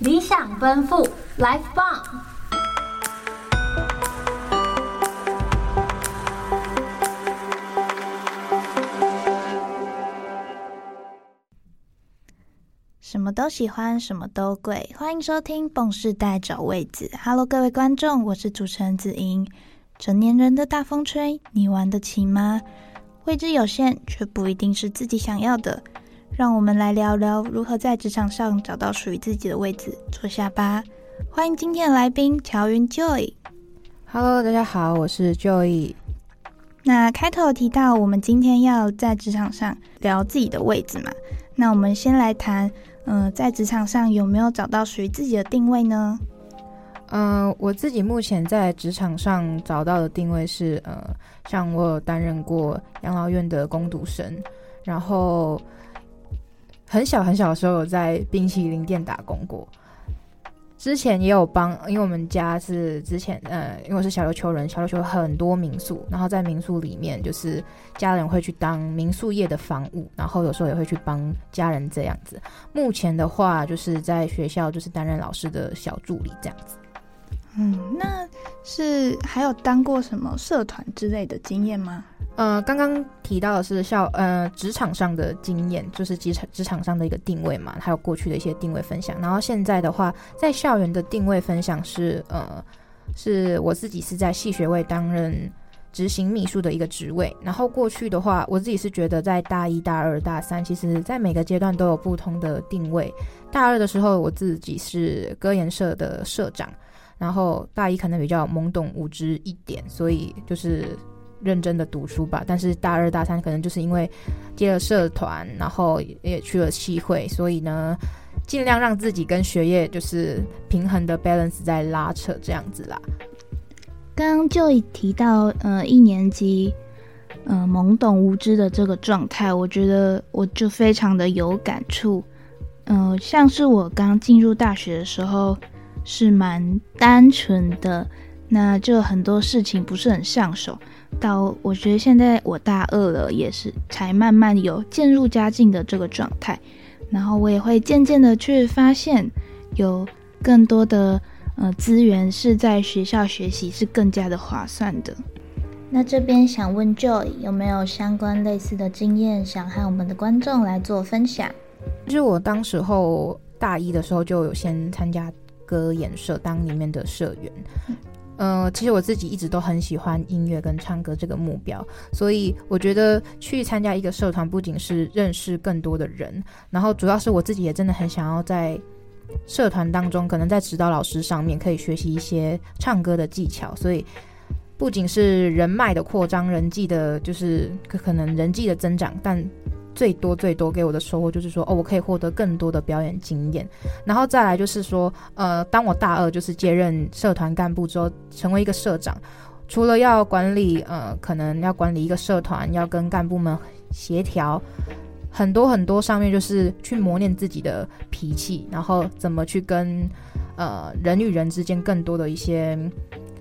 理想奔赴，Life 棒！什么都喜欢，什么都贵。欢迎收听《蹦世代找位子》。Hello，各位观众，我是主持人子莹。成年人的大风吹，你玩得起吗？位置有限，却不一定是自己想要的。让我们来聊聊如何在职场上找到属于自己的位置。坐下吧。欢迎今天的来宾乔云 Joy。Hello，大家好，我是 Joy。那开头提到我们今天要在职场上聊自己的位置嘛？那我们先来谈，嗯、呃，在职场上有没有找到属于自己的定位呢？嗯、呃，我自己目前在职场上找到的定位是，呃，像我有担任过养老院的工读生，然后。很小很小的时候，有在冰淇淋店打工过。之前也有帮，因为我们家是之前，呃，因为我是小琉球人，小琉球很多民宿，然后在民宿里面，就是家人会去当民宿业的房务，然后有时候也会去帮家人这样子。目前的话，就是在学校就是担任老师的小助理这样子。嗯，那是还有当过什么社团之类的经验吗？呃，刚刚提到的是校呃职场上的经验，就是职场职场上的一个定位嘛，还有过去的一些定位分享。然后现在的话，在校园的定位分享是呃，是我自己是在系学位担任执行秘书的一个职位。然后过去的话，我自己是觉得在大一、大二、大三，其实在每个阶段都有不同的定位。大二的时候，我自己是歌研社的社长，然后大一可能比较懵懂无知一点，所以就是。认真的读书吧，但是大二大三可能就是因为接了社团，然后也去了系会，所以呢，尽量让自己跟学业就是平衡的 balance 在拉扯这样子啦。刚刚就提到，呃，一年级，呃，懵懂无知的这个状态，我觉得我就非常的有感触。呃，像是我刚进入大学的时候，是蛮单纯的，那就很多事情不是很上手。到我觉得现在我大二了，也是才慢慢有渐入佳境的这个状态，然后我也会渐渐的去发现，有更多的呃资源是在学校学习是更加的划算的。那这边想问 Joy 有没有相关类似的经验，想和我们的观众来做分享？就是我当时候大一的时候就有先参加歌演社当里面的社员。嗯呃，其实我自己一直都很喜欢音乐跟唱歌这个目标，所以我觉得去参加一个社团，不仅是认识更多的人，然后主要是我自己也真的很想要在社团当中，可能在指导老师上面可以学习一些唱歌的技巧，所以不仅是人脉的扩张，人际的，就是可能人际的增长，但。最多最多给我的收获就是说，哦，我可以获得更多的表演经验，然后再来就是说，呃，当我大二就是接任社团干部之后，成为一个社长，除了要管理，呃，可能要管理一个社团，要跟干部们协调，很多很多上面就是去磨练自己的脾气，然后怎么去跟呃人与人之间更多的一些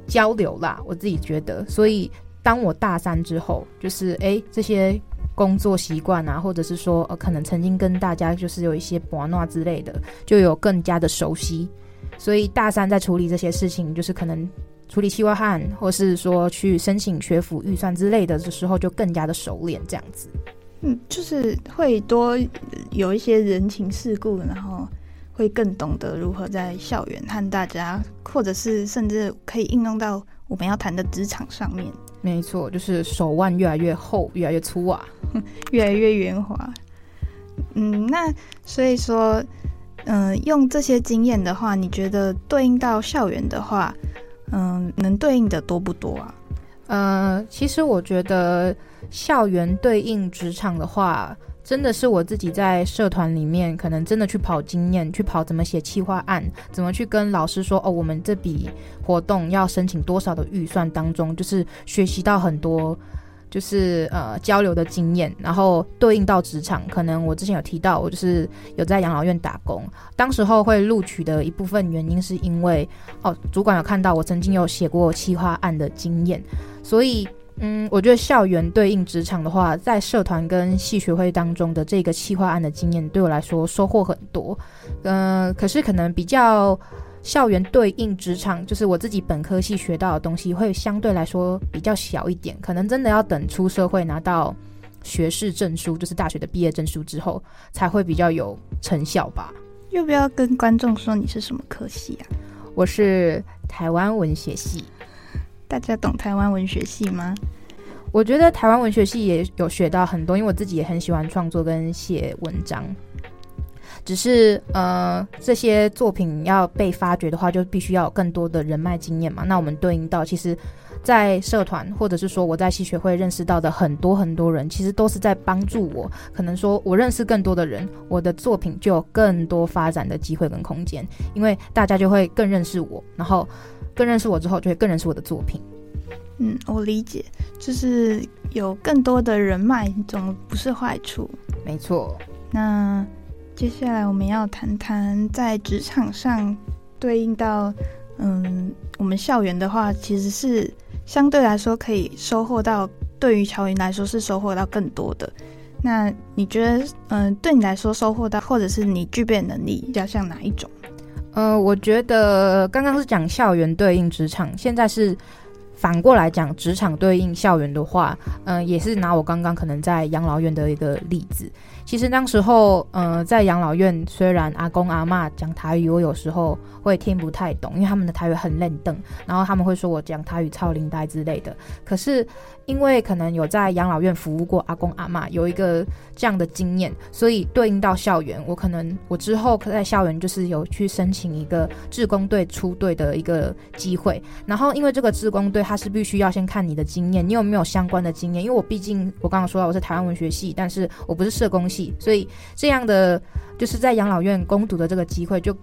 交流啦，我自己觉得，所以当我大三之后，就是诶这些。工作习惯啊，或者是说，呃，可能曾经跟大家就是有一些玩闹之类的，就有更加的熟悉。所以大三在处理这些事情，就是可能处理企划案，或是说去申请学府预算之类的的时候，就更加的熟练这样子。嗯，就是会多有一些人情世故，然后会更懂得如何在校园和大家，或者是甚至可以应用到我们要谈的职场上面。没错，就是手腕越来越厚，越来越粗啊，越来越圆滑。嗯，那所以说，嗯、用这些经验的话，你觉得对应到校园的话，嗯、能对应的多不多啊？呃，其实我觉得校园对应职场的话。真的是我自己在社团里面，可能真的去跑经验，去跑怎么写企划案，怎么去跟老师说哦，我们这笔活动要申请多少的预算当中，就是学习到很多，就是呃交流的经验，然后对应到职场，可能我之前有提到，我就是有在养老院打工，当时候会录取的一部分原因是因为哦，主管有看到我曾经有写过企划案的经验，所以。嗯，我觉得校园对应职场的话，在社团跟系学会当中的这个企划案的经验，对我来说收获很多。嗯、呃，可是可能比较校园对应职场，就是我自己本科系学到的东西，会相对来说比较小一点。可能真的要等出社会拿到学士证书，就是大学的毕业证书之后，才会比较有成效吧。要不要跟观众说你是什么科系啊？我是台湾文学系。大家懂台湾文学系吗？我觉得台湾文学系也有学到很多，因为我自己也很喜欢创作跟写文章。只是呃，这些作品要被发掘的话，就必须要有更多的人脉经验嘛。那我们对应到，其实，在社团或者是说我在系学会认识到的很多很多人，其实都是在帮助我。可能说我认识更多的人，我的作品就有更多发展的机会跟空间，因为大家就会更认识我，然后。更认识我之后，就会更认识我的作品。嗯，我理解，就是有更多的人脉，总不是坏处。没错。那接下来我们要谈谈在职场上对应到，嗯，我们校园的话，其实是相对来说可以收获到，对于乔云来说是收获到更多的。那你觉得，嗯，对你来说收获到，或者是你具备能力，比较像哪一种？呃，我觉得刚刚是讲校园对应职场，现在是反过来讲职场对应校园的话，嗯、也是拿我刚刚可能在养老院的一个例子。其实当时候，呃，在养老院，虽然阿公阿嬷讲台语，我有时候会听不太懂，因为他们的台语很冷淡，然后他们会说我讲台语超灵呆之类的。可是。因为可能有在养老院服务过阿公阿嬷，有一个这样的经验，所以对应到校园，我可能我之后在校园就是有去申请一个志工队出队的一个机会。然后因为这个志工队，他是必须要先看你的经验，你有没有相关的经验？因为我毕竟我刚刚说了我是台湾文学系，但是我不是社工系，所以这样的就是在养老院攻读的这个机会就。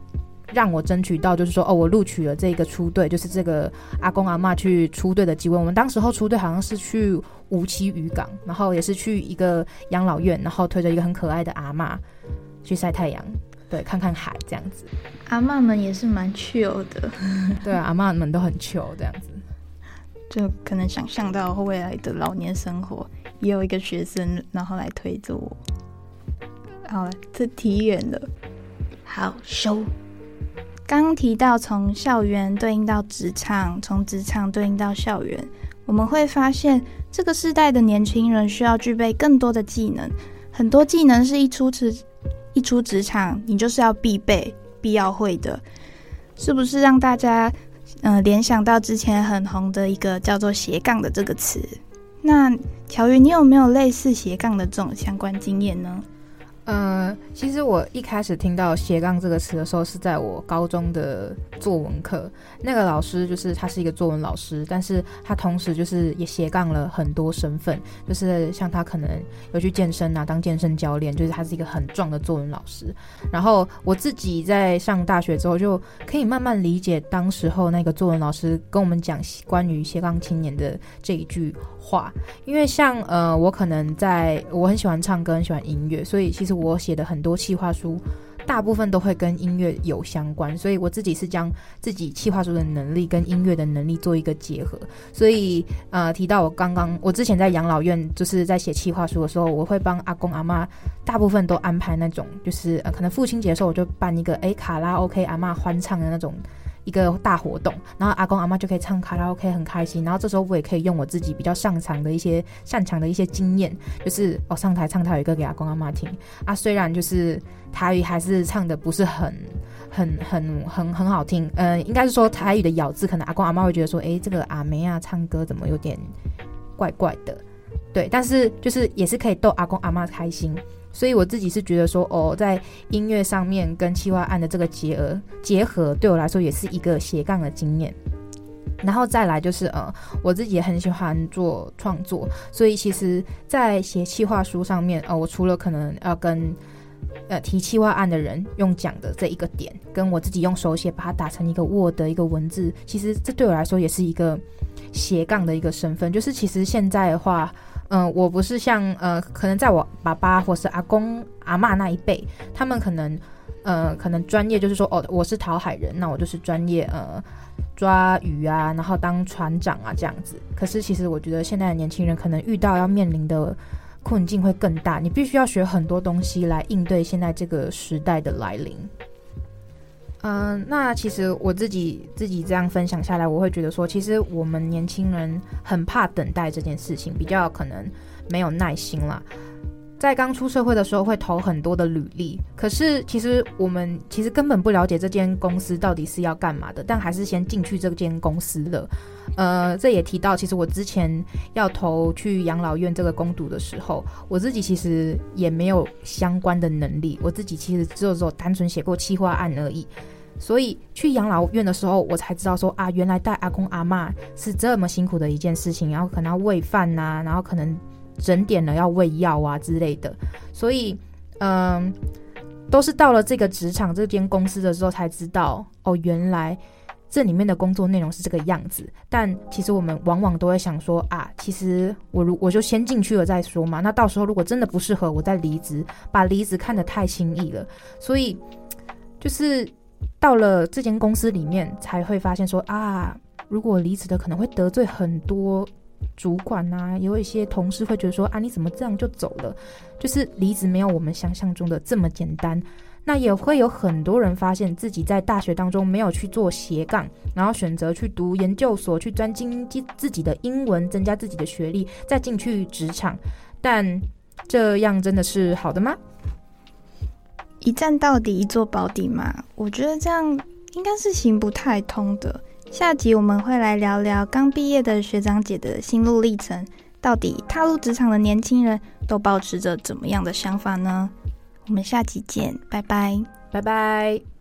让我争取到，就是说，哦，我录取了这个出队，就是这个阿公阿妈去出队的机会。我们当时候出队好像是去无期渔港，然后也是去一个养老院，然后推着一个很可爱的阿妈去晒太阳，对，看看海这样子。阿妈们也是蛮 chill 的，对啊，阿妈们都很 chill 这样子，就可能想象到未来的老年生活，也有一个学生然后来推着我。好了，这题远了，好收。刚提到从校园对应到职场，从职场对应到校园，我们会发现这个世代的年轻人需要具备更多的技能，很多技能是一出职一出职场你就是要必备、必要会的，是不是让大家嗯联想到之前很红的一个叫做斜杠的这个词？那乔云，你有没有类似斜杠的这种相关经验呢？呃，其实我一开始听到斜杠这个词的时候，是在我高中的作文课。那个老师就是他是一个作文老师，但是他同时就是也斜杠了很多身份，就是像他可能有去健身啊，当健身教练，就是他是一个很壮的作文老师。然后我自己在上大学之后，就可以慢慢理解当时候那个作文老师跟我们讲关于斜杠青年的这一句话。因为像呃，我可能在我很喜欢唱歌，很喜欢音乐，所以其实。我写的很多企划书，大部分都会跟音乐有相关，所以我自己是将自己企划书的能力跟音乐的能力做一个结合。所以，呃，提到我刚刚，我之前在养老院就是在写企划书的时候，我会帮阿公阿妈，大部分都安排那种，就是呃，可能父亲节的时候，我就办一个诶卡拉 OK 阿妈欢唱的那种。一个大活动，然后阿公阿妈就可以唱卡拉 OK，很开心。然后这时候我也可以用我自己比较擅长的一些擅长的一些经验，就是我、哦、上台唱台语歌给阿公阿妈听啊。虽然就是台语还是唱的不是很很很很很好听，呃，应该是说台语的咬字，可能阿公阿妈会觉得说，诶，这个阿梅啊唱歌怎么有点怪怪的，对。但是就是也是可以逗阿公阿妈开心。所以我自己是觉得说，哦，在音乐上面跟企划案的这个结合结合，对我来说也是一个斜杠的经验。然后再来就是，呃，我自己也很喜欢做创作，所以其实，在写企划书上面，呃，我除了可能要跟呃提企划案的人用讲的这一个点，跟我自己用手写把它打成一个 Word 一个文字，其实这对我来说也是一个斜杠的一个身份。就是其实现在的话。嗯、我不是像呃，可能在我爸爸或是阿公阿嬷那一辈，他们可能呃，可能专业就是说，哦，我是讨海人，那我就是专业呃，抓鱼啊，然后当船长啊这样子。可是其实我觉得现在的年轻人可能遇到要面临的困境会更大，你必须要学很多东西来应对现在这个时代的来临。嗯、那其实我自己自己这样分享下来，我会觉得说，其实我们年轻人很怕等待这件事情，比较可能没有耐心啦。在刚出社会的时候会投很多的履历，可是其实我们其实根本不了解这间公司到底是要干嘛的，但还是先进去这间公司了。呃，这也提到，其实我之前要投去养老院这个工读的时候，我自己其实也没有相关的能力，我自己其实只有说单纯写过企划案而已。所以去养老院的时候，我才知道说啊，原来带阿公阿嬷是这么辛苦的一件事情，然后可能要喂饭呐，然后可能。整点了要喂药啊之类的，所以嗯，都是到了这个职场这间公司的时候才知道哦，原来这里面的工作内容是这个样子。但其实我们往往都会想说啊，其实我如我就先进去了再说嘛。那到时候如果真的不适合，我再离职，把离职看得太轻易了。所以就是到了这间公司里面才会发现说啊，如果离职的可能会得罪很多。主管啊，有一些同事会觉得说啊，你怎么这样就走了？就是离职没有我们想象中的这么简单。那也会有很多人发现自己在大学当中没有去做斜杠，然后选择去读研究所，去专精自己的英文，增加自己的学历，再进去职场。但这样真的是好的吗？一站到底，一座保底嘛？我觉得这样应该是行不太通的。下集我们会来聊聊刚毕业的学长姐的心路历程，到底踏入职场的年轻人都保持着怎么样的想法呢？我们下集见，拜拜，拜拜。